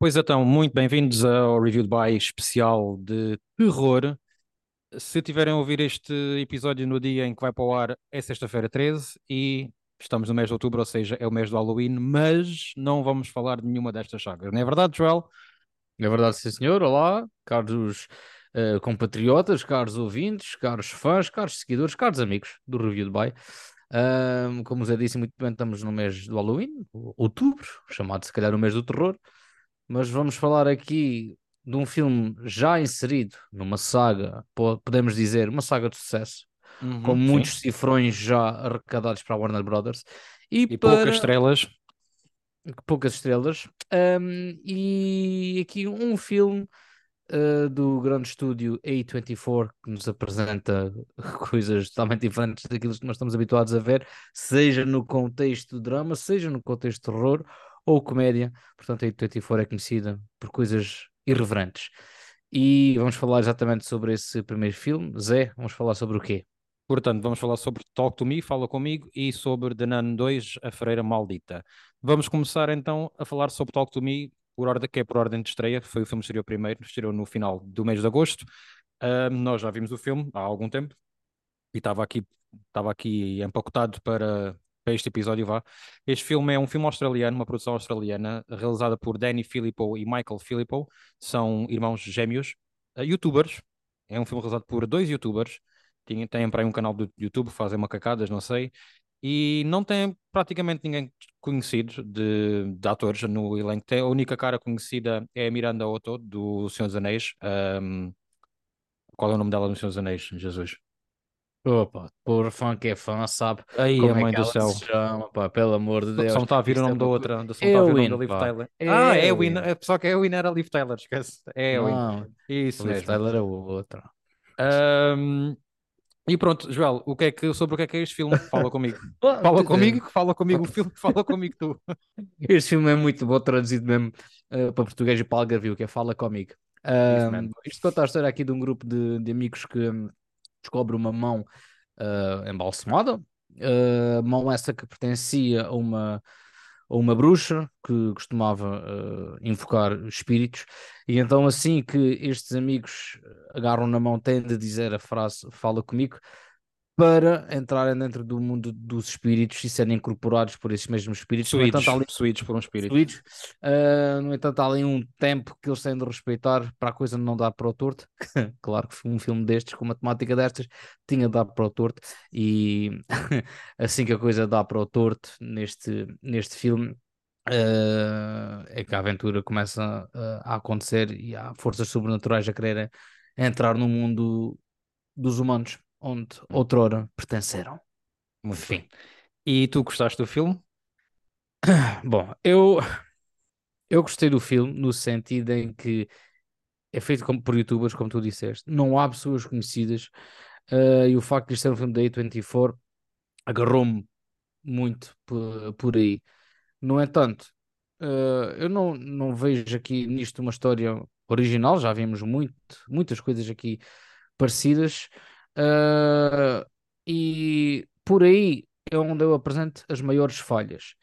Pois então, muito bem-vindos ao Review by especial de terror. Se tiverem a ouvir este episódio no dia em que vai para o ar, é sexta-feira 13 e estamos no mês de outubro, ou seja, é o mês do Halloween, mas não vamos falar de nenhuma destas sagas. Não é verdade, Joel? É verdade, sim, senhor. Olá, caros uh, compatriotas, caros ouvintes, caros fãs, caros seguidores, caros amigos do Review by. Um, como já disse muito bem, estamos no mês do Halloween, outubro, chamado se calhar o mês do terror mas vamos falar aqui de um filme já inserido numa saga, podemos dizer, uma saga de sucesso, uhum, com muitos sim. cifrões já arrecadados para a Warner Brothers e, e para... poucas estrelas. Poucas estrelas. Um, e aqui um filme uh, do grande estúdio A24 que nos apresenta coisas totalmente diferentes daquilo que nós estamos habituados a ver, seja no contexto drama, seja no contexto terror ou comédia, portanto a A24 é conhecida por coisas irreverentes. E vamos falar exatamente sobre esse primeiro filme. Zé, vamos falar sobre o quê? Portanto, vamos falar sobre Talk to Me, Fala Comigo, e sobre The Nun 2, A Freira Maldita. Vamos começar então a falar sobre Talk to Me, por ordem, que é por ordem de estreia. Foi o filme que estreou primeiro, estreou no final do mês de agosto. Uh, nós já vimos o filme há algum tempo e estava aqui, estava aqui empacotado para, para este episódio vá. Este filme é um filme australiano, uma produção australiana, realizada por Danny Filippo e Michael Filippo, são irmãos gêmeos, uh, youtubers. É um filme realizado por dois youtubers, têm, têm para aí um canal do YouTube, fazem macacadas, não sei, e não tem praticamente ninguém conhecido de, de atores no elenco. Tem, a única cara conhecida é a Miranda Otto, do Senhor dos Anéis. Um, qual é o nome dela no Senhor dos Anéis, Jesus? Opa, por fã que é fã, sabe Aí, como a é mãe que do céu. se chama, pá, pelo amor de Deus. Só me está a vir o é nome da uma outra. Só me está a vir o nome da Liv. Tyler. Ah, é. Ewin. É, Só que Ewin era Liv Tyler, esquece. É. Não, Isso Liv mesmo. Tyler é outra. Ahm, e pronto, Joel, o que é que, sobre o que é que é este filme? Fala comigo. Fala comigo, fala comigo o filme, fala comigo tu. Este filme é muito bom traduzido mesmo eh, para português e para algarvio, que é Fala Comigo. Mesmo. isto conta a história aqui de um grupo de, de amigos que hum, descobre uma mão ah, embalsamada, ah, mão essa que pertencia a uma, a uma bruxa que costumava ah, invocar espíritos, e então assim que estes amigos agarram na mão, têm de dizer a frase Fala Comigo, para entrarem dentro do mundo dos espíritos e serem incorporados por esses mesmos espíritos. No Suídos, entanto, ali suídos por um espírito. Uh, no entanto, há ali um tempo que eles têm de respeitar para a coisa não dar para o torto. claro que um filme destes, com uma temática destas, tinha de dar para o torto. E assim que a coisa dá para o torto neste, neste filme. uh, é que a aventura começa uh, a acontecer e há forças sobrenaturais a quererem entrar no mundo dos humanos, onde outrora pertenceram. Muito Fim. bem. E tu gostaste do filme? Bom, eu, eu gostei do filme no sentido em que é feito como- por youtubers, como tu disseste, não há pessoas conhecidas, eh, e o facto de isto ser um filme da A24 agarrou-me muito por, por aí. No entanto, eh, eu não, não vejo aqui nisto uma história original, já vimos muito, muitas coisas aqui parecidas, eh, e por aí é onde eu apresento as maiores falhas.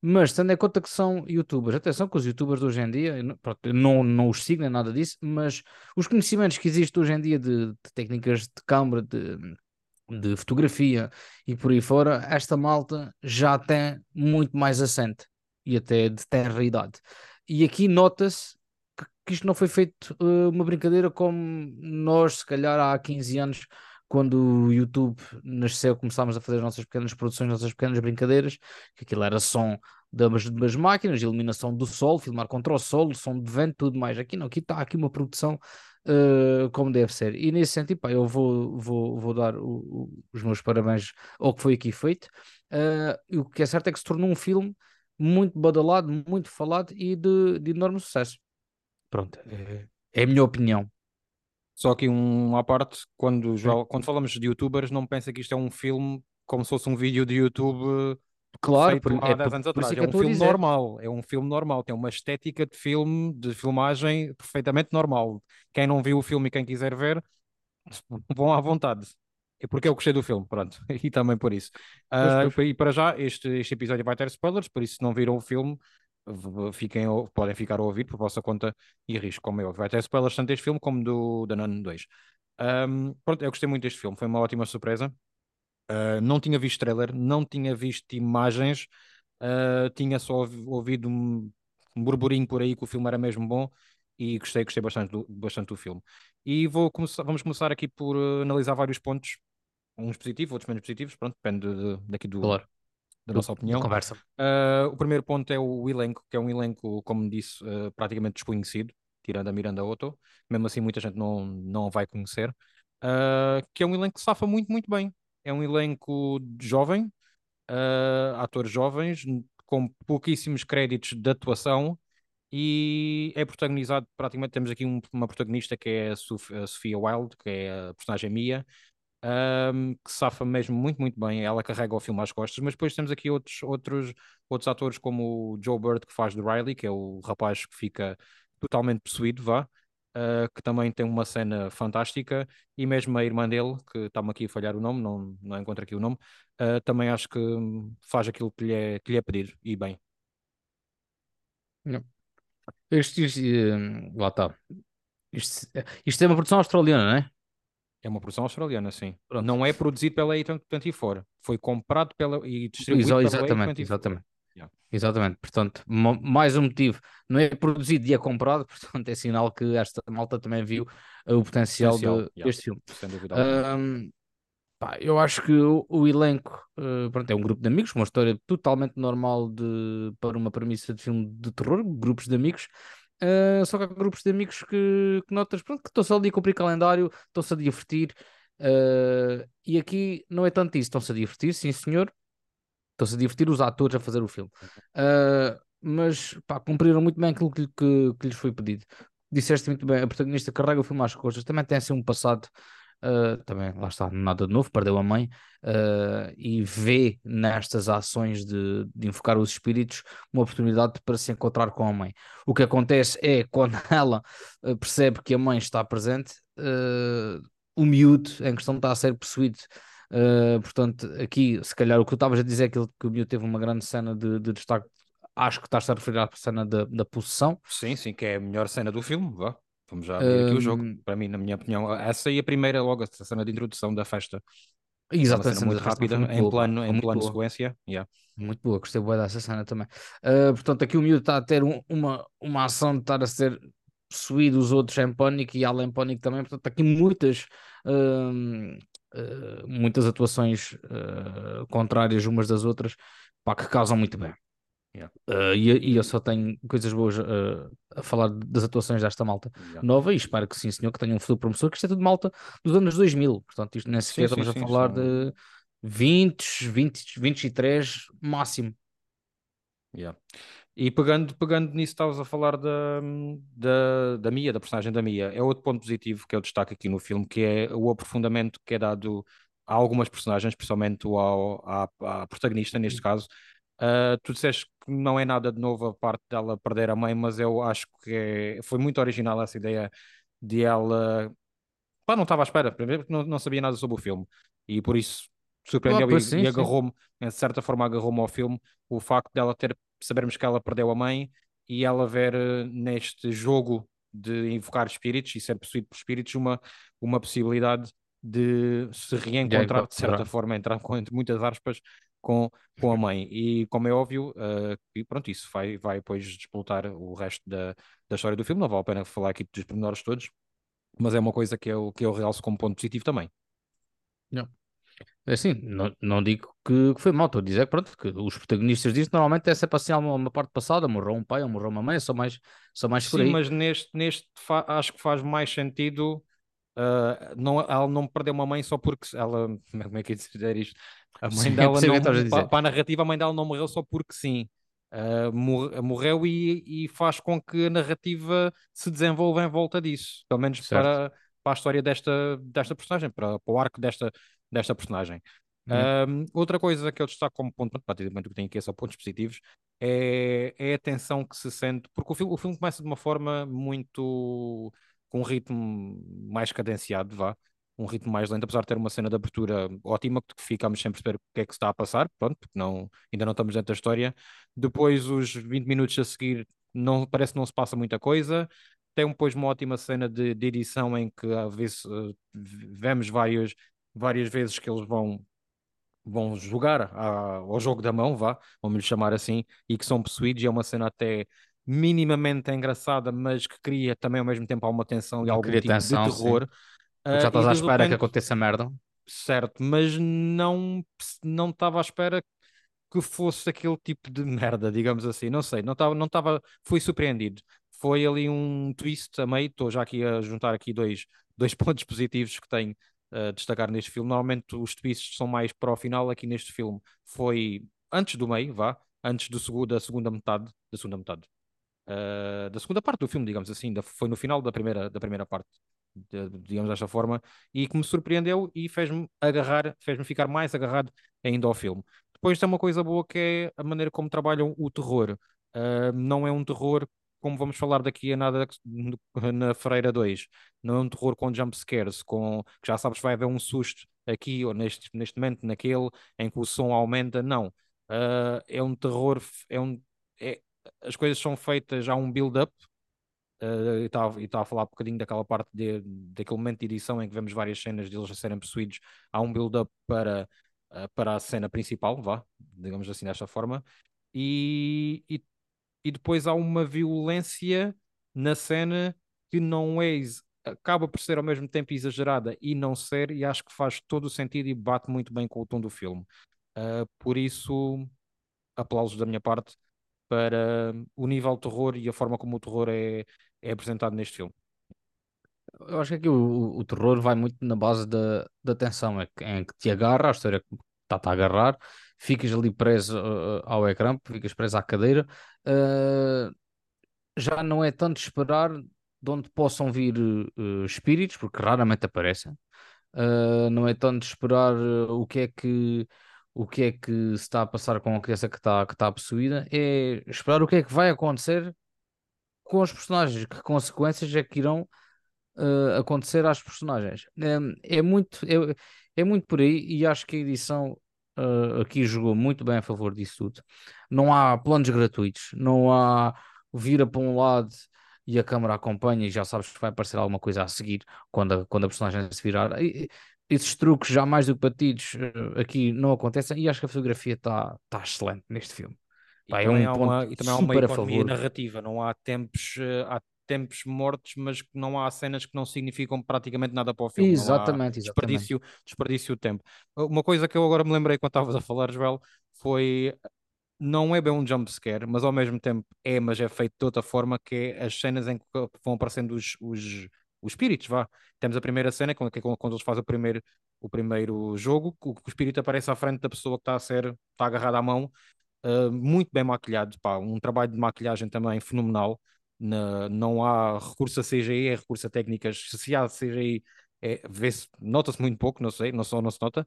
Mas tendo em conta que são youtubers, atenção que os youtubers de hoje em dia, não, pronto, não, não os sigo nem nada disso, mas os conhecimentos que existem hoje em dia de, de técnicas de câmara, de, de fotografia e por aí fora, esta malta já tem muito mais assente e até de terra idade. E aqui nota-se que, que isto não foi feito eh, uma brincadeira como nós, se calhar, há 15 anos, quando o YouTube nasceu, começámos a fazer as nossas pequenas produções, as nossas pequenas brincadeiras, que aquilo era som das, das máquinas, iluminação do sol, filmar contra o sol, som de vento, tudo mais. Aqui não, aqui está aqui uma produção eh, como deve ser. E nesse sentido, pá, eu vou, vou, vou dar o- o- os meus parabéns ao que foi aqui feito. E o que é certo é que se tornou um filme muito badalado, muito falado e de, de enorme sucesso. Pronto, é, é a minha opinião. Só que um à parte, quando. Joel, quando falamos de youtubers, não pensa que isto é um filme como se fosse um vídeo de YouTube Claro, feito por- há é 10 por- anos atrás. é É um filme normal, é um filme normal, tem uma estética de filme, de filmagem perfeitamente normal. Quem não viu o filme e quem quiser ver, vão à vontade. É porque eu gostei do filme, pronto, e também por isso. Pois. e para já, este, este episódio vai ter spoilers, por isso se não viram o filme, fiquem, podem ficar a ouvir por vossa conta e risco, como eu. Vai ter spoilers tanto deste filme como do da Nun 2. Um, pronto, eu gostei muito deste filme, foi uma ótima surpresa. Uh, não tinha visto trailer, não tinha visto imagens, uh, tinha só ouvido um, burburinho por aí que o filme era mesmo bom e gostei, gostei bastante do, bastante do filme. E vou começar, vamos começar aqui por uh, analisar vários pontos, uns positivos, outros menos positivos, pronto, depende de, de, daqui do, claro. Da nossa opinião. Conversa. Uh, o primeiro ponto é o elenco, que é um elenco, como disse, uh, praticamente desconhecido, tirando a Miranda Otto, mesmo assim muita gente não, não vai conhecer, que é um elenco que safa muito, muito bem. É um elenco jovem, atores jovens, com pouquíssimos créditos de atuação, e é protagonizado, praticamente temos aqui um, uma protagonista que é a Sofia Wilde, que é a personagem Mia, um, que safa mesmo muito, muito bem. Ela carrega o filme às costas, mas depois temos aqui outros, outros, outros atores, como o Joe Bird, que faz de Riley, que é o rapaz que fica totalmente possuído, vá. Uh, que também tem uma cena fantástica, e mesmo a irmã dele, que está-me aqui a falhar o nome, não, não encontro aqui o nome, uh, também acho que faz aquilo que lhe é, que lhe é pedido, e bem. Não. Isto, isto, hum, lá está. Isto é uma produção australiana, não é? É uma produção australiana, sim. Pronto. Não é produzido pela A24. Foi comprado pela, e distribuído Exa exatamente, pela A24. Exatamente. Yeah. Exatamente, portanto, mais um motivo, não é produzido e é comprado, portanto, é sinal que esta malta também viu o potencial, potencial de, yeah. deste filme. Sem dúvida. Um, Pá, eu acho que o, o elenco uh, pronto, é um grupo de amigos, uma história totalmente normal de, para uma premissa de filme de terror, grupos de amigos. Uh, só que há grupos de amigos que, que notas pronto, que estão-se ali a cumprir calendário, estão-se a divertir. Uh, e aqui não é tanto isso, estão-se a divertir, sim senhor, estão-se a divertir os atores a fazer o filme. mas pá, cumpriram muito bem aquilo que, que, que lhes foi pedido. Disseste muito bem, a protagonista carrega o filme às costas, também tem assim um passado Uh, também lá está, nada de novo, perdeu a mãe uh, e vê nestas ações de, de invocar os espíritos uma oportunidade para se encontrar com a mãe. O que acontece é quando ela uh, percebe que a mãe está presente, o miúdo em questão está a ser possuído. portanto, aqui, se calhar, o que tu estavas a dizer é que, que o miúdo teve uma grande cena de, de destaque. Acho que estás a referir à cena da, da possessão. Sim, sim, que é a melhor cena do filme, vá. Vamos já abrir aqui o jogo. Para mim, na minha opinião, essa aí é a primeira, logo, a cena de introdução da festa. Exatamente. muito rápida, em boa, plano, em plano sequência. Yeah. Muito boa, gostei boa dessa cena também. Uh, portanto, aqui o miúdo está a ter um, uma, uma ação de estar a ser possuído os outros em pânico e em pânico também. Portanto, aqui muitas, uh, uh, muitas atuações contrárias umas das outras pá, que causam muito bem. Yeah. Uh, e, e, eu só tenho coisas boas uh, a falar das atuações desta malta yeah. nova e espero que sim, senhor, que tenha um futuro promissor, que isto é tudo malta dos anos 2000. Portanto, isto nem sequer estamos sim, a falar sim. de 20, 20, 23 máximo. Yeah. E pegando, pegando nisso, estavas a falar da, da, da Mia, da personagem da Mia. É outro ponto positivo que eu destaco aqui no filme, que é o aprofundamento que é dado a algumas personagens, principalmente ao, à, à protagonista, neste caso, Uh, tu disseste que não é nada de novo a parte dela perder a mãe, mas eu acho que é, foi muito original essa ideia de ela. Pá, não estava à espera, primeiro porque não, não sabia nada sobre o filme e por isso surpreendeu ah, e, e agarrou-me, de certa forma, agarrou-me ao filme o facto dela ter, sabermos que ela perdeu a mãe e ela ver uh, neste jogo de invocar espíritos e ser possuído por espíritos uma, uma possibilidade de se reencontrar, de certa forma, entrar com entre muitas aspas, com, com a mãe. E como é óbvio, uh, e pronto, isso vai, vai depois despoltar o resto da, da história do filme. Não vale a pena falar aqui dos pormenores todos, mas é uma coisa que eu, que eu realço como ponto positivo também. Não. É assim, não, não digo que, que foi mal, estou a dizer pronto, que os protagonistas disso normalmente é sempre assim uma, uma parte passada, morreu um pai ou morreu uma mãe, são mais, são mais Sim, mas neste, neste acho que faz mais sentido Uh, não, ela não perdeu uma mãe só porque ela. Como é que é dizer isto? A mãe sim, dela não. Para, para, a narrativa, a mãe dela não morreu só porque sim. Uh, morreu e, e, faz com que a narrativa se desenvolva em volta disso. Pelo menos para, para a história desta, desta personagem, para, para o arco desta, desta personagem. Uhum. outra coisa que eu destaco como ponto, praticamente o que tem aqui é só pontos positivos, é, é a tensão que se sente, porque o filme, o filme começa de uma forma muito com um ritmo mais cadenciado, vá. um ritmo mais lento, apesar de ter uma cena de abertura ótima, que ficamos sempre a perceber o que é que está a passar, pronto, porque não, ainda não estamos dentro da história. Depois, os 20 minutos a seguir, não, parece que não se passa muita coisa. Tem depois uma ótima cena de, de edição em que às vezes uh, vemos várias, várias vezes que eles vão vão jogar a, ao jogo da mão, vá, vamos lhe chamar assim, e que são possuídos, e é uma cena até minimamente engraçada, mas que cria também ao mesmo tempo alguma tensão e algum tipo tensão, de terror. Uh, já estás à espera repente, que aconteça merda. Certo, mas não não estava à espera que fosse aquele tipo de merda, digamos assim. Não sei, não estava, não estava, fui surpreendido. Foi ali um twist a meio. Estou já aqui a juntar aqui dois, dois pontos positivos que tenho a destacar neste filme. Normalmente os twists são mais para o final. Aqui neste filme foi antes do meio, vá, antes do, da segunda metade, da segunda metade, uh, da segunda parte do filme, digamos assim, da, foi no final da primeira, da primeira parte, de, digamos desta forma, e que me surpreendeu e fez-me agarrar, fez-me ficar mais agarrado ainda ao filme. Depois tem uma coisa boa que é a maneira como trabalham o terror. Uh, não é um terror como vamos falar daqui a nada na Freira 2. Não é um terror com jumpscares, com que já sabes vai haver um susto aqui ou neste, neste momento, naquele, em que o som aumenta. Não. Uh, é um terror, é um, as coisas são feitas, há um build-up, uh, e estava a falar um bocadinho daquela parte de, daquele momento de edição em que vemos várias cenas deles a serem possuídos, há um build-up para, uh, para a cena principal, vá, digamos assim desta forma, e, e, e depois há uma violência na cena que não é acaba por ser ao mesmo tempo exagerada e não ser, e acho que faz todo o sentido e bate muito bem com o tom do filme. Uh, por isso, aplausos da minha parte para o nível de terror e a forma como o terror é, é apresentado neste filme. Eu acho que aqui o, o terror vai muito na base da, da tensão, é que, em que te agarra, a história está-te a agarrar, ficas ali preso uh, ao ecrã, ficas preso à cadeira. Uh, já não é tanto esperar de onde possam vir uh, espíritos, porque raramente aparecem. não é tanto esperar o que é que o que é que se está a passar com a criança que está, que está possuída, é esperar o que é que vai acontecer com os personagens, que consequências é que irão uh, acontecer às personagens. É, é muito, é, é, muito por aí e acho que a edição uh, aqui jogou muito bem a favor disso tudo. Não há planos gratuitos, não há vira para um lado e a câmera acompanha e já sabes que vai aparecer alguma coisa a seguir quando a, quando a personagem se virar. E, esses truques já mais do que batidos uh, aqui não acontecem e acho que a fotografia está tá excelente neste filme. E, Pá, é um uma, e também há uma economia narrativa, não há tempos, uh, há tempos mortos, mas não há cenas que não significam praticamente nada para o filme. Exatamente, exatamente. Desperdício, desperdício de tempo. Uma coisa que eu agora me lembrei quando estavas a falar, Joel, foi não é bem um jump scare, mas ao mesmo tempo é, mas é feito de outra forma, que é as cenas em que vão aparecendo os, os, os espíritos, vá. Temos a primeira cena, que é quando eles fazem o primeiro, o primeiro jogo, o, o espírito aparece à frente da pessoa que está a ser, está agarrada à mão, uh, muito bem maquilhado, pá, um trabalho de maquilhagem também fenomenal, na, não há recurso a CGI, é recurso a técnicas. Se há CGI, é, nota-se muito pouco, não sei, não só não se nota.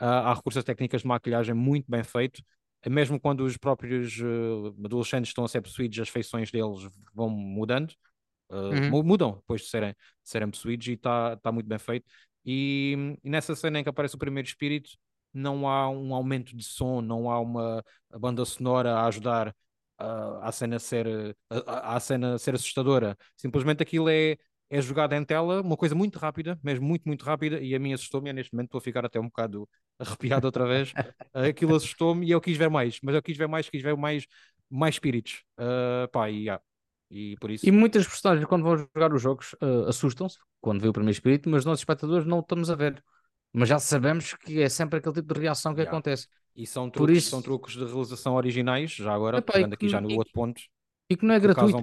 Uh, há recursos a técnicas de maquilhagem muito bem feito. Mesmo quando os próprios uh, adolescentes estão a ser possuídos, as feições deles vão mudando, uh, uhum. mudam depois de serem, de serem possuídos e está tá muito bem feito. E, e, nessa cena em que aparece o primeiro espírito, não há um aumento de som, não há uma banda sonora a ajudar a, a cena ser a, a, cena ser assustadora. Simplesmente aquilo é é jogado em tela, uma coisa muito rápida, mesmo muito, muito rápida, e a mim assustou-me, neste momento estou a ficar até um bocado arrepiado outra vez. Aquilo assustou-me e eu quis ver mais, mas eu quis ver mais, quis ver mais, mais espíritos. Uh, pá, e, yeah. E por isso. E muitas personagens, quando vão jogar os jogos, uh, assustam-se quando vê o primeiro espírito, mas nós, espectadores, não estamos a ver. Mas já sabemos que é sempre aquele tipo de reação que yeah. acontece. E são truques, isso... são truques de realização originais, já agora, Epá, pegando aqui já no e, outro ponto. E que não é gratuito.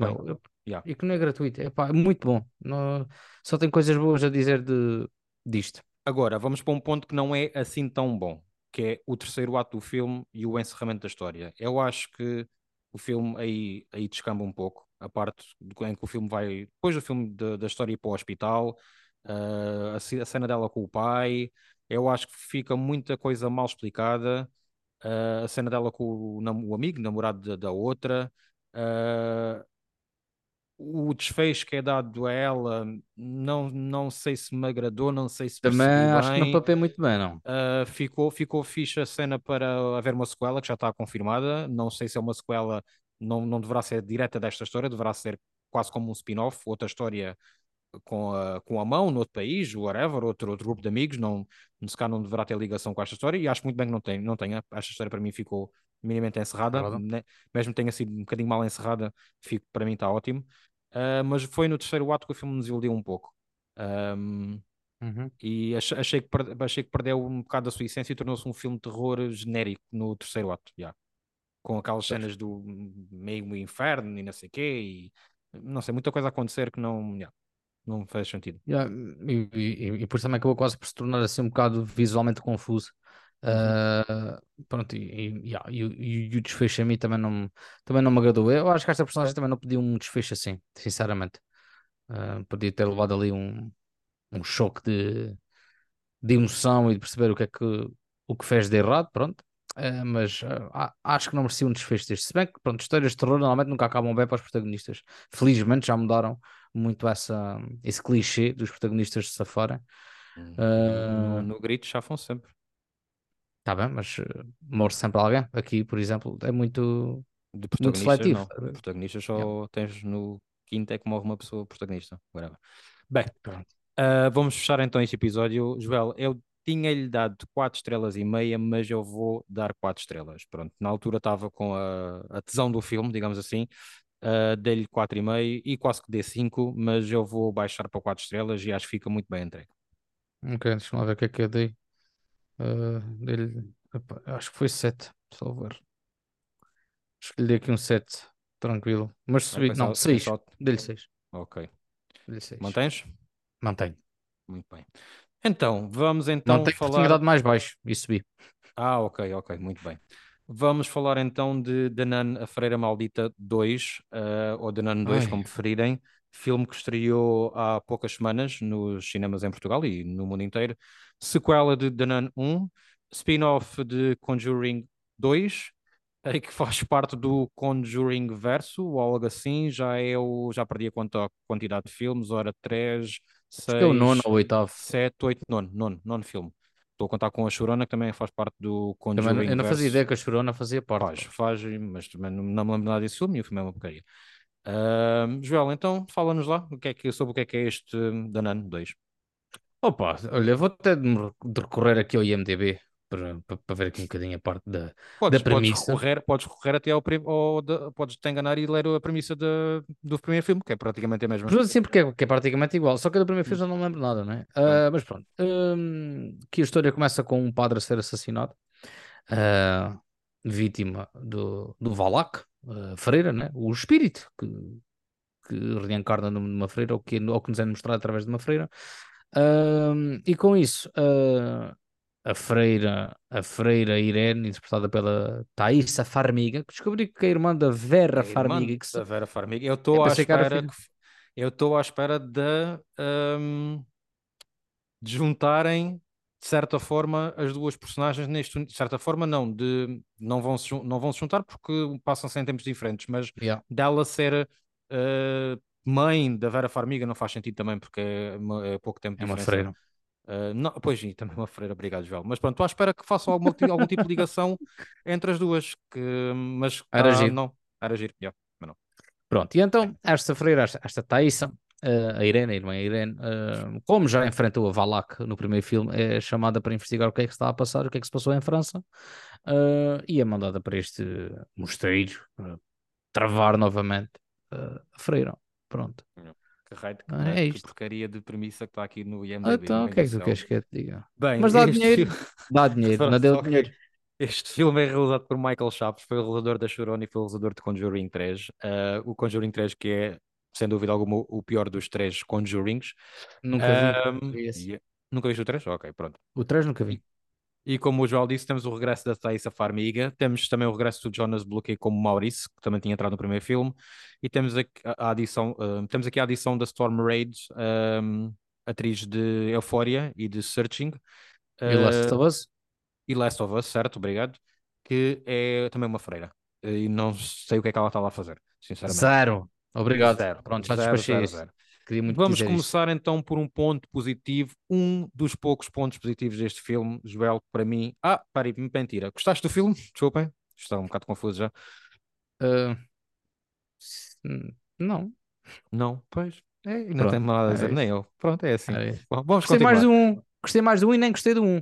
Yeah. E que não é gratuito. Epá, é muito bom. Não... Só tem coisas boas a dizer de... disto. Agora, vamos para um ponto que não é assim tão bom, que é o terceiro ato do filme e o encerramento da história. Eu acho que o filme aí, aí descamba um pouco, a parte em que o filme vai, depois do filme de, da história ir para o hospital, uh, a, a, cena dela com o pai, eu acho que fica muita coisa mal explicada uh, a cena dela com o, o amigo, namorado da, da outra. Uh, o desfecho que é dado a ela não, não sei se me agradou, não sei se Também acho que não bem. papei muito bem, não. Ficou, ficou fixe a cena para haver uma sequela que já está confirmada. Não sei se é uma sequela, não, não deverá ser direta desta história, deverá ser quase como um spin-off, outra história com a, com a mão noutro país, whatever, outro, outro grupo de amigos, não, se calhar não deverá ter ligação com esta história, e acho muito bem que não tem, não tenha. Esta história para mim ficou minimamente encerrada, né? mesmo tenha sido um bocadinho mal encerrada, fico, para mim está ótimo. Uh, mas foi no terceiro ato que o filme nos iludiu um pouco. Um, uhum. E achei, achei, que, achei que perdeu um bocado da sua essência e tornou-se um filme de terror genérico no terceiro ato, yeah. Com aquelas cenas do meio inferno e não sei o quê, e não sei, muita coisa a acontecer que não, yeah, não faz sentido. Yeah, e, e, e, por isso também acabou quase por se tornar assim um bocado visualmente confuso. Uh, pronto, e, e, yeah, e, o desfecho a mim também não, também não me agradou. Eu acho que esta personagem também não podia um desfecho assim, sinceramente. Uh, podia ter levado ali um, um choque de, de emoção e de perceber o que é que, o que fez de errado, pronto. Uh, mas acho que não merecia um desfecho deste. Se bem que, pronto, histórias de terror normalmente nunca acabam bem para os protagonistas. Felizmente já mudaram muito essa, esse clichê dos protagonistas se safarem. No, no, no grito chafam sempre. Está bem, mas uh, morre sempre alguém. Aqui, por exemplo, é muito, de muito seletivo. Não. Protagonistas só yeah. tens no quinto é que morre uma pessoa protagonista. Whatever. Bem, uh, vamos fechar então este episódio. Joel, eu tinha-lhe dado 4 estrelas e meia, mas eu vou dar 4 estrelas. Pronto, na altura estava com a, a tesão do filme, digamos assim. Uh, dei-lhe 4,5 e quase que dei 5, mas eu vou baixar para 4 estrelas e acho que fica muito bem entregue. Ok, deixa-me ver o que é que eu dei. Uh, dele, acho que foi 7, salvar. Acho que lhe dei aqui um 7, tranquilo. Mas subi, não, 6. Só... Dei-lhe 6. Ok. Dei 6. Mantens? Mantenho. Muito bem. Então, vamos então não, tem falar... Tinha dado mais baixo e subi. Ah, ok, ok, muito bem. Vamos falar então de The Nun, A Freira Maldita 2, uh, ou The Nun 2, Ai. como preferirem. Filme que estreou há poucas semanas nos cinemas em Portugal e no mundo inteiro sequela de The Nun 1, spin-off de Conjuring 2, aí que faz parte do Conjuring verso, ou algo assim, já é o, já perdi a conta a quantidade de filmes, ora 3, 6, é o nono ou oitavo. 7, 8, nono, nono, nono filme. Estou a contar com a Chorona, que também faz parte do Conjuring também, Eu não fazia ideia que a Chorona fazia parte. Faz, faz, mas também não, não me lembro nada desse filme e o filme é uma porcaria. Uh, Joel, então fala-nos lá o que é que, sobre o que é que é este The Nun 2. Opa, olha, vou até recorrer aqui ao IMDB para, para, para, ver aqui um bocadinho a parte da, podes, da premissa. Podes recorrer, podes recorrer até ao, ao de, podes te enganar e ler a premissa de, do primeiro filme, que é praticamente a mesma. Sim, porque é, que é praticamente igual, só que do primeiro filme eu não lembro nada, não é? Uh, mas pronto, uh, que a história começa com um padre a ser assassinado, uh, vítima do, do Valak, uh, freira, né? o espírito que, que reencarna numa freira, ou que, ou que nos é mostrado através de uma freira. E com isso, a freira, a freira Irene, interpretada pela Thaisa Farmiga, que descobri que é a irmã da Vera Farmiga. Que da Vera Farmiga. Eu estou à espera. Que... Eu estou à espera de, um, de juntarem de certa forma as duas personagens neste de certa forma não de não vão se, não vão se juntar porque passam-se em tempos diferentes mas yeah. dela ser uh, mãe da Vera Farmiga não faz sentido também, porque é, é pouco tempo É uma freira. Uh, não, pois sim, também uma freira, obrigado, João. Mas pronto, estou à espera que façam algum, algum tipo de ligação entre as duas, que, mas era ah, giro. não, era giro, yeah, mas não. Pronto, e então esta freira, esta, esta Thaisa, uh, a Irene, a irmã Irene, uh, como já enfrentou a Valak no primeiro filme, é chamada para investigar o que é que está a passar, o que é que se passou em França, e é mandada para este mosteiro para travar novamente a freira. Pronto. Que raio de que, ah, é que porcaria de premissa que está aqui no IMDb. então, o que é que tu queres que eu te diga? Bem, Mas dá dinheiro. Filme... Dá dinheiro, não deu dinheiro. Este filme é realizado por Michael Chaves, foi o realizador da Chorona e foi o realizador de Conjuring 3. Uh, ah, o Conjuring 3 que é, sem dúvida alguma, o pior dos três Conjurings. Nunca vi. Um, Nunca viste o 3? Ok, pronto. O 3 nunca vi. E como o João disse, temos o regresso da Thaisa Farmiga, temos também o regresso do Jonas Bloquet como Maurice, que também tinha entrado no primeiro filme, e temos aqui a, adição, uh, temos aqui a adição da Storm Raid, um, atriz de Euphoria e de Searching. Uh, e Last of Us? E Last of Us, certo, obrigado. Que é também uma freira. E não sei o que é que ela está lá a fazer, sinceramente. Zero. Obrigado. Zero. Pronto, já Zero, zero, zero. Queria muito Vamos dizer isto. começar então por um ponto positivo, um dos poucos pontos positivos deste filme, Joel, para mim. Ah, peraí, mentira. Gostaste do filme? Desculpem, estou um bocado confuso já. S- não. Não, pois. É, não Pronto, tem nada a é dizer, isso. nem eu. Pronto, é assim. É. Bom, vamos Gostei continuar. mais de um. Gostei mais de um e nem gostei de um.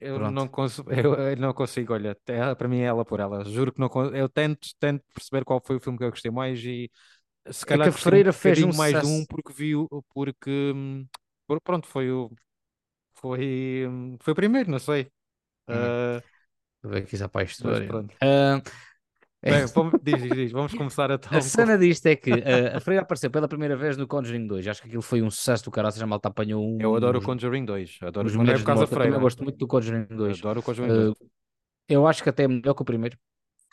Eu Pronto. não consigo, eu, eu não consigo, olha, é- para mim é ela por ela. Juro que não eu tento, tento perceber qual foi o filme que eu gostei mais e se É calhar que a gostei um Freira fez um mais um porque viu, porque hum, pronto, foi o foi, hum, foi o primeiro, não sei. Hum. Ah, ver aqui já para a mas história. Ah, é- Bem, vamos, diz, diz, diz, vamos começar então A cena disto é que ah, a Freira apareceu pela primeira vez no Conjuring 2. Acho que aquilo foi um sucesso do caralho. A malta apanhou um. Eu adoro o Conjuring 2, adoro, os é medos por causa da morte. Eu freira. gosto muito do Conjuring 2. Adoro o Conjuring 2. Ah, eu acho que até é melhor que o primeiro.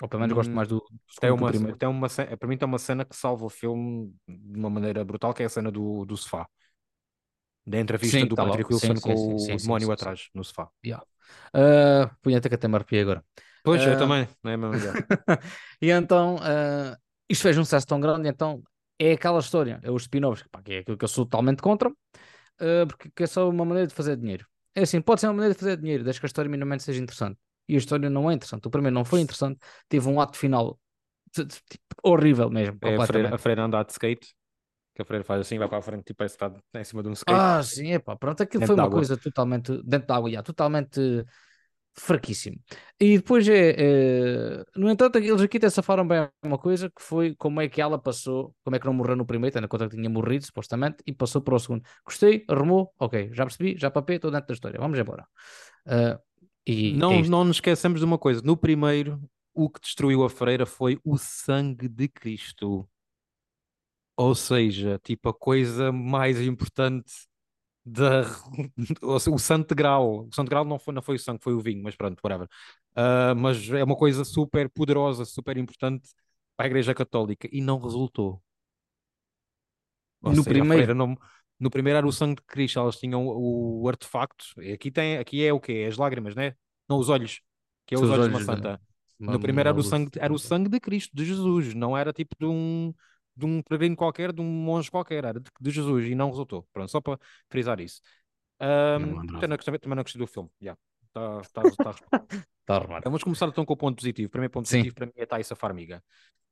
Ou pelo menos gosto Hum, mais do, do Tem uma, primeiro. tem uma, para mim tem uma cena que salva o filme de uma maneira brutal, que é a cena do, do sofá. Da entrevista Sim, do tá. Patrick Wilson sim, com sim, o demónio atrás, no sofá. Yeah. Ah, punheta que até me arrepiei agora. Pois, eu Ah, também, não é mesmo? E então, ah, isto fez um sucesso tão grande, então é aquela história, é os spin-offs, que é aquilo que eu sou totalmente contra, ah, porque que é só uma maneira de fazer dinheiro. É assim, pode ser uma maneira de fazer dinheiro, desde que a história minimamente seja interessante. E a história não é interessante. O primeiro não foi interessante, teve um ato final tipo, horrível mesmo, É a freira, a andar de skate, que a freira faz assim, vai para a frente, tipo, parece que está em cima de um skate. Ah, sim, epá, pronto, aquilo Dentro foi uma coisa totalmente, dentro da água, já, totalmente fraquíssimo. E depois é, é, no entanto, eles aqui até safaram bem uma coisa, que foi como é que ela passou, como é que não morreu no primeiro, tendo em conta que tinha morrido, supostamente, e passou para o segundo. Gostei, arrumou, ok, já percebi, já papei, estou dentro da história, vamos embora. Ah, e é Não, isto. não nos esqueçamos de uma coisa, no primeiro, o que destruiu a freira foi o sangue de Cristo. Ou seja, tipo, a coisa mais importante da, o Santo Grau. O Santo Grau não foi, não foi o sangue, foi o vinho, mas pronto, whatever. Ah, mas é uma coisa super poderosa, super importante para a Igreja Católica e não resultou. Ou No seja, primeiro, não. No primeiro era o sangue de Cristo, elas tinham o, o artefacto. E aqui, tem, aqui é o quê? É as lágrimas, né? Não os olhos, que é os os olhos de uma olhos santa. uma, No primeiro era o sangue, era o sangue de Cristo, de Jesus, não era tipo de um, de um peregrino qualquer, de um monge qualquer, era de, de Jesus e não resultou. Pronto, só para frisar isso. Me também, não gostei, também não gostei do filme. Yeah. Tá, tá, tá arrumado. Vamos começar então com o ponto positivo. O primeiro ponto Sim, positivo para mim é Thaisa Farmiga.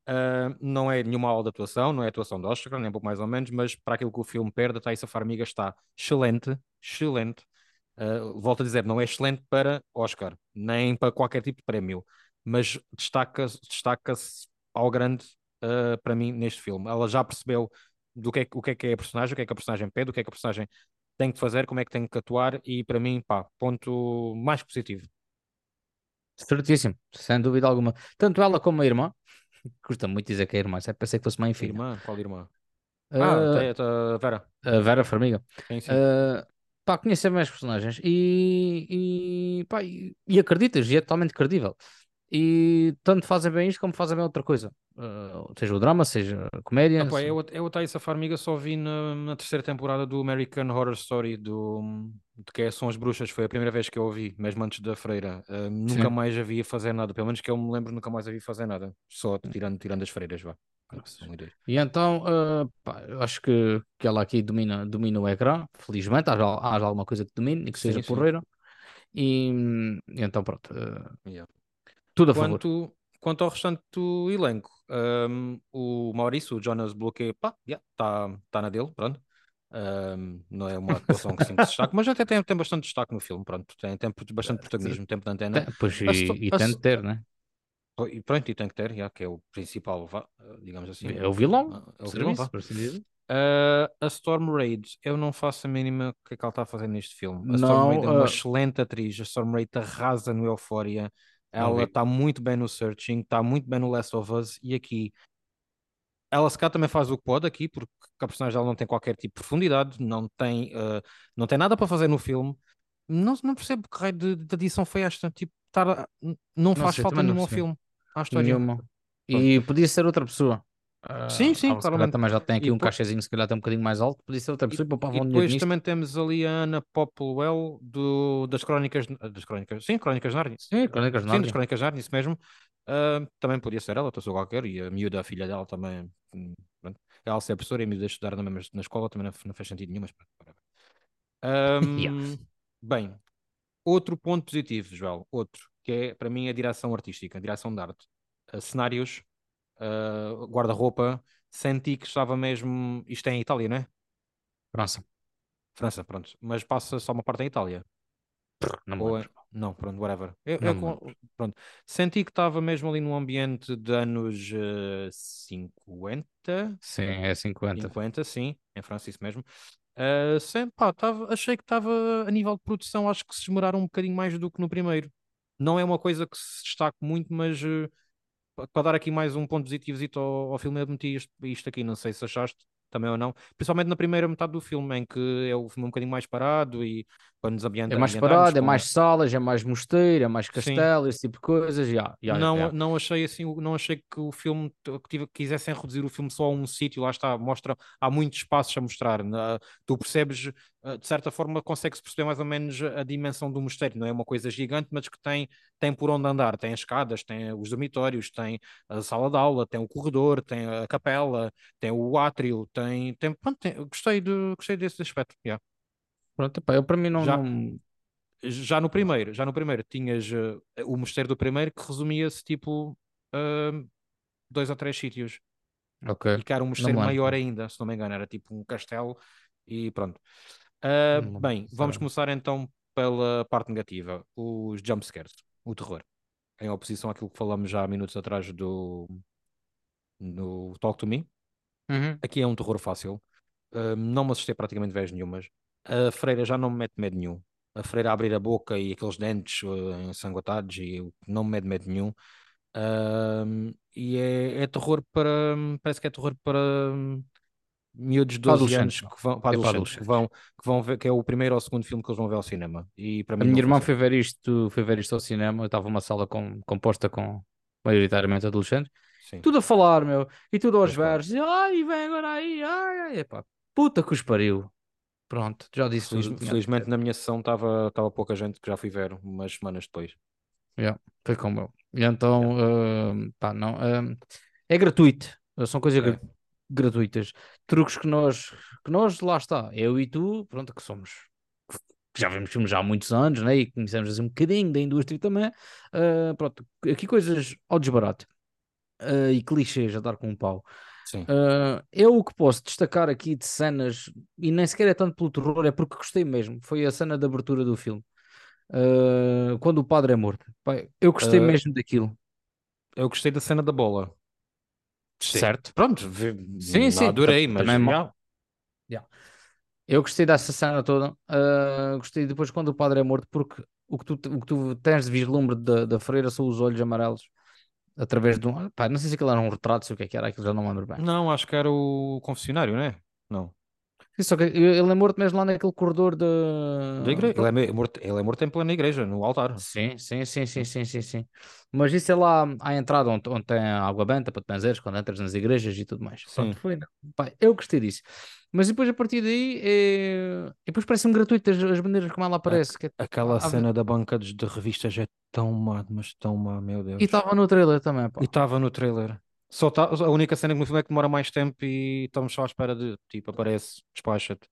Ah, não é nenhuma aula de atuação, não é atuação de Oscar, nem pouco mais ou menos, mas para aquilo que o filme perde, a Thaisa Farmiga está excelente, excelente. Ah, volto a dizer, não é excelente para Oscar, nem para qualquer tipo de prémio, mas destaca-se destaca-se ao grande ah, para mim neste filme. Ela já percebeu do que é, o que é que é a personagem, o que é que a personagem pede, o que é que a personagem tem que fazer, como é que tem que atuar, e para mim, pá, ponto mais positivo. certíssimo, sem dúvida alguma. Tanto ela como a irmã, custa muito dizer que é irmã, sempre pensei que fosse mãe e filha. Irmã, qual irmã? Ah, Ah, tá, tá, Vera. a Vera Farmiga. Sim, sim. Uh, pá, conhecer mais personagens e, e, pá, e, e acreditas, e é totalmente credível. E tanto fazem bem isto como fazem bem outra coisa. Uh, seja o drama, seja a comédia. Ah, pá, se- eu, eu a Thaisa Farmiga só vi na, na terceira temporada do American Horror Story, do, de que é São as Bruxas, foi a primeira vez que eu ouvi, mesmo antes da Freira. Ah, nunca Sim. mais a vi a fazer nada, pelo menos que eu me lembro, nunca mais a vi fazer nada, só tirando, tirando as freiras, vá. E então, uh, pá, eu acho que, que ela aqui domina, domina o ecrã, felizmente, haja, haja alguma coisa que domine e que seja Sim, sim. porreira. E, e então, pronto, uh, Yeah. Tudo a favor. Quanto, quanto ao restante do elenco, ahm, o Maurício, o Jonas Bloquet, pá, está tá, tá na dele, pronto. Ahm, não é uma atuação que sim que se destaque, mas até tem, tem bastante destaque no filme, pronto. Tem, tem bastante protagonismo, tempo de antena. Tem- pois, e, e tem de ter, né? E pronto, e tem que ter, já, que é o principal, vá, digamos assim. É o vilão, Ah, É o vilão, vá. assim. Ah, a Storm Raid, eu não faço a mínima o que é que ela está a fazer neste filme. A Storm Não, Raid é uma ah, excelente atriz, a Storm Raid arrasa no Euphoria, ela está muito bem no Searching, está muito bem no Last of Us, e aqui ela se calhar também faz o que pode aqui, porque a personagem dela não tem qualquer tipo de profundidade, não tem, ah, não tem nada para fazer no filme. Não, não percebo que raio de, de adição foi esta. Tipo, n- não Não faz sei, falta nenhuma ao filme, à história. Nenhuma. E podia ser outra pessoa. Sim, Ah, sim, calhar claramente. também já tem aqui E um depois, cachezinho, se calhar tem um bocadinho mais alto. Podia ser outra pessoa e poupava e um depois nisto. também temos ali a Ana Popplewell do, das Crónicas, das Crónicas, sim, Crónicas de Nárnia. Sim, Crónicas de Sim, das. Crónicas de Nárnia, isso mesmo. Uh, também podia ser ela, estou qualquer, e a miúda, a filha dela também. hum, Pronto. Ela ser professora e a miúda estudar na, mesma, na escola também não, não faz sentido nenhum, mas pronto, whatever. Yeah. Bem, outro ponto positivo, Joel, outro, que é para mim a direção artística, a direção de arte. Uh, cenários, uh, guarda-roupa, senti que estava mesmo. Isto é em Itália, não é? França, França, pronto. Mas passa só uma parte em Itália. não me Ou é-. Não, pronto, whatever. Eu, eu com- pronto. Senti que estava mesmo ali num ambiente de anos eh, 50, Sim, é 50. 50, sim, em França, isso mesmo. Uh, sem, pá, tava, achei que estava a nível de produção, acho que se esmeraram um bocadinho mais do que no primeiro. Não é uma coisa que se destaque muito, mas pa- para dar aqui mais um ponto positivo ao, ao filme, eu meti isto, isto aqui, não sei se achaste também ou não, principalmente na primeira metade do filme, em que é o filme um bocadinho mais parado e nos ambienta, É mais parado, é mais salas, é mais mosteiro, é mais Sim. castelo, esse tipo de coisas. Yeah, yeah, não, yeah. não achei assim, não achei que o filme que tive, quisessem reduzir o filme só a um sítio, lá está, mostra, há muitos espaços a mostrar. na- tu percebes, eh, de certa forma, consegue-se perceber mais ou menos a dimensão do mosteiro, não é uma coisa gigante, mas que tem, tem por onde andar, tem as escadas, tem os dormitórios, tem a sala de aula, tem o corredor, tem a capela, tem o átrio, tem, tem, pronto, tem- gostei, de, gostei desse aspecto. yeah. Pronto, epá, eu para mim não. Já- não- Já no primeiro, já no primeiro tinhas eh, o mosteiro do primeiro que resumia-se tipo dois ou três sítios Ok. e que era um mosteiro maior ainda, se não me engano, era tipo um castelo e pronto. Ah, Não me lembro, bem, vamos sinceramente. começar então pela parte negativa, os jumpscares, o terror, em oposição àquilo que falamos já há minutos atrás do, do Talk to Me. Uhum. Aqui é um terror fácil, Ah, não me assustei praticamente vezes nenhumas. A freira já não me mete medo nenhum. A freira a abrir a boca e aqueles dentes ah, ensanguentados e não me mete medo nenhum. Ahm, e é, é terror para. Parece que é terror para hum, miúdos de Para 12 anos adolescentes, que vão, para É adolescentes, que vão, que vão ver, que é o primeiro ou segundo filme que eles vão ver ao cinema. E para A minha irmã foi ver isto, foi ver isto ao cinema. Eu estava numa sala com, composta com maioritariamente adolescentes. Sim. Tudo a falar, meu. E tudo aos Pois versos. Ai, vem agora aí. Ai, ai. Epá, puta que os pariu. Pronto, já disse. Feliz- felizmente na minha sessão estava pouca gente que já fui ver umas semanas depois. Yeah, foi como eu. E então, hum, pá, não. hum, é gratuito. São coisas É. gratuitas. Truques que nós, que nós, lá está. Eu e tu, pronto, que somos. que já vemos filmes já há muitos anos, né? E conhecemos assim um bocadinho da indústria também. ah, pronto, aqui coisas ao desbarato. e clichês a dar com um pau. Sim. Ah, eu o que posso destacar aqui de cenas, e nem sequer é tanto pelo terror, é porque gostei mesmo. Foi a cena de abertura do filme. Ah, quando o padre é morto. Pá, eu gostei Ah, mesmo daquilo. Eu gostei da cena da bola. Sim. Certo? Pronto, vi- Sim, não sim, adorei, mas também é já. mau. Eu gostei dessa cena toda. ah, gostei depois quando o padre é morto, porque o que tu, o que tu tens de vislumbre da, da freira são os olhos amarelos através de um. Pá, não sei se aquilo era um retrato, se o que é que era, aquilo já não me lembro bem. Não, acho que era o confessionário, não é? Não. Só que ele é morto mesmo lá naquele corredor da. Da igreja. Ele é, morto, ele é morto em plena igreja, no altar. Sim, sim, sim, sim, sim, sim, sim. Mas isso é lá à entrada onde, onde tem a água benta para te benzeres, quando entras nas igrejas e tudo mais. Pronto, Sim. foi, pá, eu gostei disso. Mas depois a partir daí, é... depois parece-me gratuito as, as bandeiras como ela aparece. que é- Aquela há- cena da banca de, de revistas é tão má, mas tão má, meu Deus. E estava no trailer também, pá. E estava no trailer. Só tá, a única cena que no filme é que demora mais tempo e estamos só à espera de, tipo, aparece, despacha-te.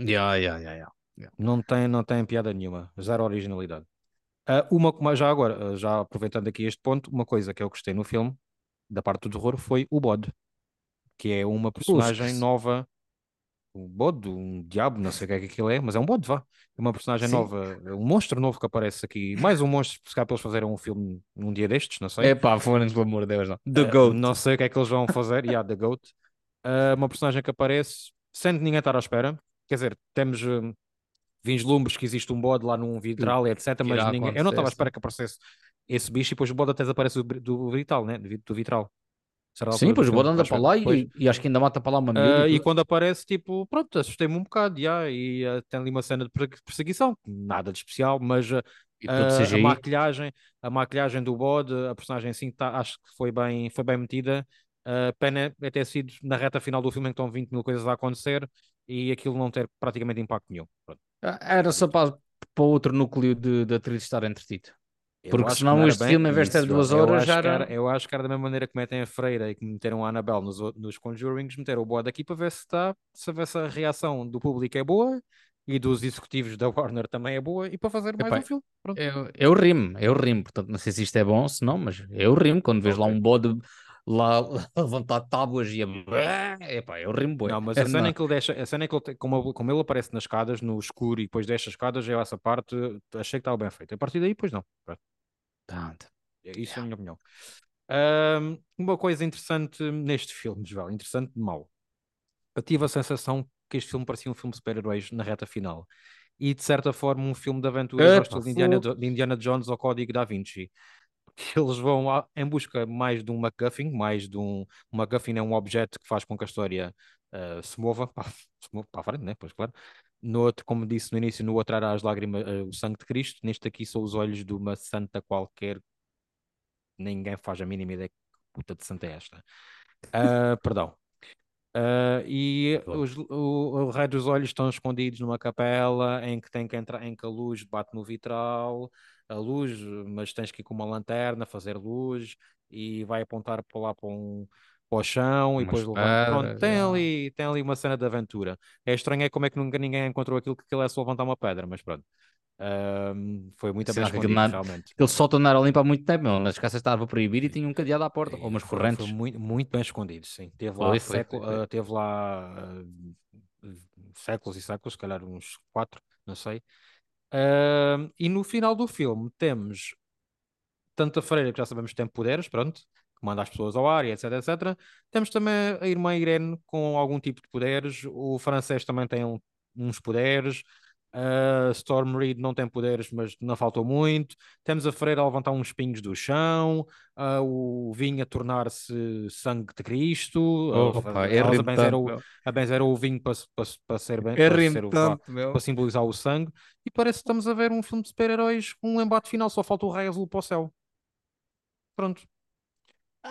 Ya, ya, ya, ya. Não tem, não tem piada nenhuma, zero originalidade. Ah, uma, mas já agora, ah, já aproveitando aqui este ponto, uma coisa que eu gostei no filme, da parte do terror, foi o bode, que é uma personagem nova, um bode, um diabo, não sei o que é que aquilo é, mas é um bode, vá. É uma personagem Sim. nova, um monstro novo que aparece aqui, mais um monstro, se calhar para eles fazerem um filme num dia destes, não sei. É pá, foram pelo amor de Deus, não. The Eh, Goat. Não sei o que é que eles vão fazer. Yeah, The Goat. Eh, uma personagem que aparece sem ninguém estar à espera. Quer dizer, temos eh, vislumbres que existe um bode lá num vitral, etc. Mas ninguém... eu não estava à espera que aparecesse esse bicho e depois o bode até desaparece do, bri- do vitral, né? Do vitral. Sim, pois o bode anda para lá e, e acho que ainda mata para lá uma Ah, miúda. e tudo. quando aparece, tipo, pronto, assustei-me um bocado, já, e ah, tem ali uma cena de per- perseguição, nada de especial, mas E tudo a, maquilhagem, a maquilhagem do bode, a personagem assim, tá, acho que foi bem, foi bem metida. A pena é ter sido na reta final do filme em que estão 20 mil coisas a acontecer e aquilo não ter praticamente impacto nenhum. Pronto. Ah, Era só para, para outro núcleo de, de atriz estar entretido. Eu Porque senão este filme, em vez de ter duas horas, já era. era, Eu acho que era da mesma maneira que metem a Freira e que meteram a Annabelle nos, nos Conjurings, meteram o bode aqui para ver se está, se ver se a reação do público é boa e dos executivos da Warner também é boa e para fazer mais um filme. Pronto. Eu, eu rimo, eu rimo, portanto não sei se isto é bom, se não, mas eu rimo quando vês lá Ok. um bode lá levantar tábuas e a. Epá, eu rimo, bué. Não, mas a cena Não. que ele deixa, a cena em que ele, como, ele- como ele aparece nas escadas, no escuro, e depois deixa as escadas, eu essa parte achei que estava bem feito. A partir daí, pois não. Pronto. Pronto. Isso é a minha opinião. Ahm, uma coisa interessante neste filme, Joel, interessante de mau. Eu tive a sensação que este filme parecia um filme de super-heróis na reta final. E, de certa forma, um filme de aventuras ao de Indiana, de Indiana Jones ou Código da Vinci. Que eles vão a- em busca mais de um MacGuffin, mais de um... Um MacGuffin é um objeto que faz com que a história ah, se mova para, se mova para a frente, né? Pois claro. No outro, como disse no início, no outro era as lágrimas, ah, o sangue de Cristo. Neste aqui são os olhos de uma santa qualquer. Ninguém faz a mínima ideia que puta de santa é esta. Ah, perdão. Ah, e os, o, o raio dos olhos estão escondidos numa capela em que tem que entrar, em que a luz bate no vitral, a luz, mas tens que ir com uma lanterna fazer luz e vai apontar para lá para, um, para o chão e Umas depois levanta. Pronto, tem já. ali, tem ali uma cena de aventura. É estranho é como é que nunca ninguém encontrou aquilo que aquilo é só levantar uma pedra, mas pronto. Ah, foi muito bem escondido, não- realmente. Ele solta andar ali para muito tempo, meu. Nas caças estava proibido e tinha um cadeado à porta, ou umas Foi- correntes. Foi muito, muito bem escondido, sim. Teve lá, Foi, século- foi, ah, teve lá ah, séculos e séculos, se calhar uns quatro, não sei. Ah, e no final do filme temos tanto a freira, que já sabemos que tem poderes, pronto, que manda as pessoas ao ar e etc, etc. Temos também a irmã Irene com algum tipo de poderes. O francês também tem um- uns poderes. A Storm Reed não tem poderes, mas não faltou muito. Temos a freira a levantar uns espinhos do chão. ah, o vinho a tornar-se sangue de Cristo. Opa, a, é a benzer o, meu. a benzer o vinho para, para, para ser bem, É para ser o, para simbolizar o sangue. E parece que estamos a ver um filme de super-heróis com um embate final, só falta o raio azul para o céu. Pronto.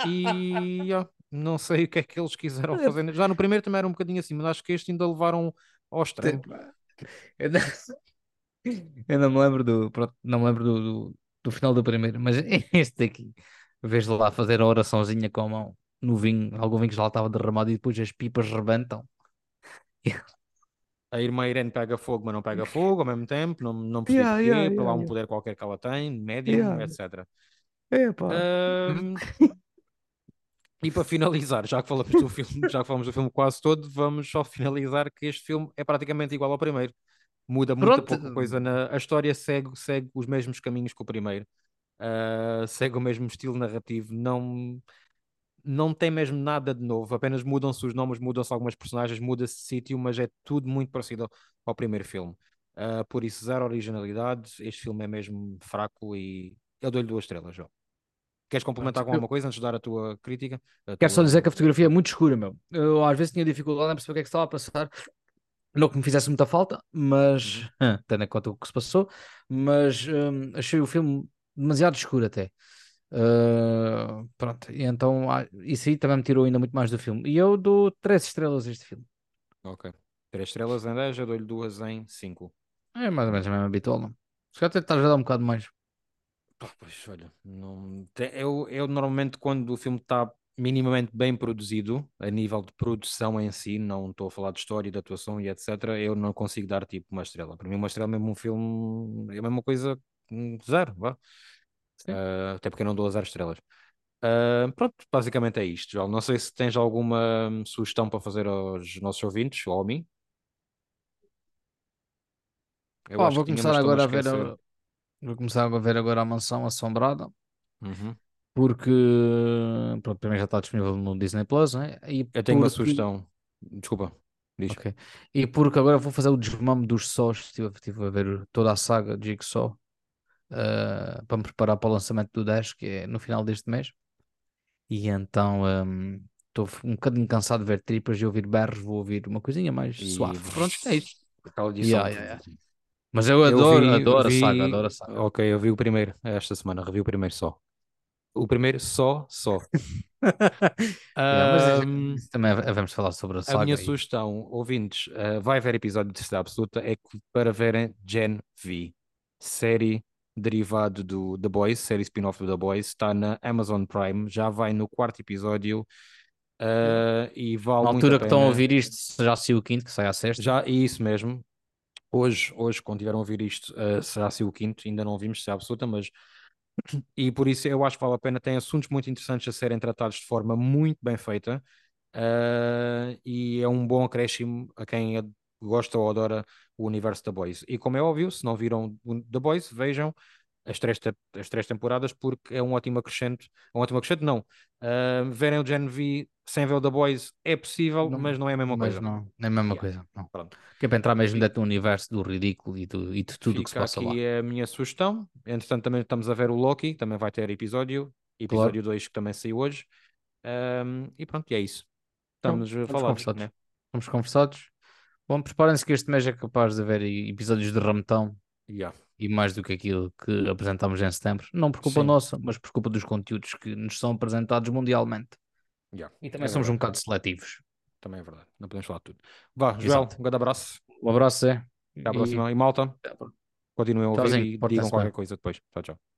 E ah, não sei o que é que eles quiseram fazer. Já no primeiro também era um bocadinho assim, mas acho que este ainda levaram ao extremo. Eu não, eu não me lembro do, não me lembro do, do, do final do primeiro, mas este aqui, vês lá fazer a oraçãozinha com a mão no vinho, algum vinho que já lá estava derramado e depois as pipas rebentam. A irmã Irene pega fogo, mas não pega fogo ao mesmo tempo. Não, não percebi Yeah, yeah, para lá yeah, um poder qualquer que ela tem, médium, etc. Epá. Ahm, e para finalizar, já que falamos do filme, já que falamos do filme quase todo, vamos só finalizar que este filme é praticamente igual ao primeiro. Muda muita pouca coisa na a história segue, segue os mesmos caminhos que o primeiro. Ah, segue o mesmo estilo narrativo, não não tem mesmo nada de novo, apenas mudam-se os nomes, mudam-se algumas personagens, muda-se sítio, mas é tudo muito parecido ao, primeiro filme. Ah, por isso, zero originalidade, este filme é mesmo fraco e eu dou-lhe duas estrelas, João. Queres complementar com alguma coisa antes de dar a tua crítica? A Quero só tua- dizer que a fotografia é muito escura, meu. Eu às vezes tinha dificuldade em perceber o que é que estava a passar. Não que me fizesse muita falta, mas tendo em conta o que se passou, mas hum, achei o filme demasiado escuro até. Uh, pronto, e então ah, isso aí também me tirou ainda muito mais do filme. E eu dou três estrelas a este filme. Ok. Três estrelas em 10, eu dou-lhe duas em 5. É mais ou menos a mesma habitual, não? Se calhar até estás a dar um bocado mais. Pá, Pois olha, não... eu, eu normalmente quando o filme está minimamente bem produzido, a nível de produção em si, não estou a falar de história, de atuação e etc., eu não consigo dar tipo uma estrela. Para mim, uma estrela é mesmo um filme, é a mesma coisa, um zero, vá. Ah, até porque eu não dou zero estrelas. Ah, pronto, basicamente é isto, João. Não sei se tens alguma hum, sugestão para fazer aos nossos ouvintes ou a mim. Eu vou começar agora a ver a, vou começar a ver agora a Mansão Assombrada, Uhum. porque pronto, primeiro já está disponível no Disney Plus, né? E Eu tenho uma porque- sugestão. Desculpa, diz. E porque agora vou fazer o desmame dos sós, estive, estive a ver toda a saga de Jigsaw eh, para me preparar para o lançamento do 10, que é no final deste mês. E então ehm, estou um bocadinho cansado de ver tripas e ouvir berros, vou ouvir uma coisinha mais E- suave. Pronto, é isso. Yeah, yeah, yeah. Mas eu Eu adoro, vi- adoro vi- a saga, adoro a saga. Ok, eu vi o primeiro esta semana, revi o primeiro só. O primeiro só, só. Mas isso também vamos falar sobre a a saga. minha e- sugestão, ouvintes, ah, vai ver episódio de Cidade Absoluta, é que para verem Gen V, série derivado do The Boys, série spin-off do The Boys, está na Amazon Prime, já vai no quarto episódio uh, e vale Na altura a que estão a ouvir isto, já saiu o quinto, que sai à sexta. Já, isso mesmo. Hoje, hoje, quando tiveram a ouvir isto, uh, será se o quinto, ainda não vimos se é absoluta, mas e por isso eu acho que vale a pena. Tem assuntos muito interessantes a serem tratados de forma muito bem feita uh, e é um bom acréscimo a quem gosta ou adora o universo da Boys. E como é óbvio, se não viram The Boys, vejam as três, as três temporadas porque é um ótimo acrescento. Um ótimo acrescento, não. Uh, verem o Gen V sem ver o The Boys é possível, Não- mas não é a mesma coisa. não, não é a mesma Yeah. coisa. Não. Pronto. Que é para entrar mesmo dentro do universo do ridículo e, do, e de tudo o que se passa lá. aqui a minha sugestão. Entretanto, também estamos a ver o Loki, também vai ter episódio, episódio 2 que também saiu hoje. Um, e pronto, e é isso. Estamos Pronto, a estamos falar, conversados. né? Estamos conversados. Bom, preparem-se que este mês é capaz de haver episódios de rametão Yeah. e mais do que aquilo que apresentámos em setembro. Não por culpa Sim. nossa, mas por culpa dos conteúdos que nos são apresentados mundialmente. Yeah. E também É somos um verdade. bocado seletivos. Também é verdade. Não podemos falar de tudo. Vá, Joel, Exato. um grande abraço. Um abraço, é. Até à próxima. E malta, E... continuem a ouvir e digam qualquer bem. coisa depois. Tchau, tchau.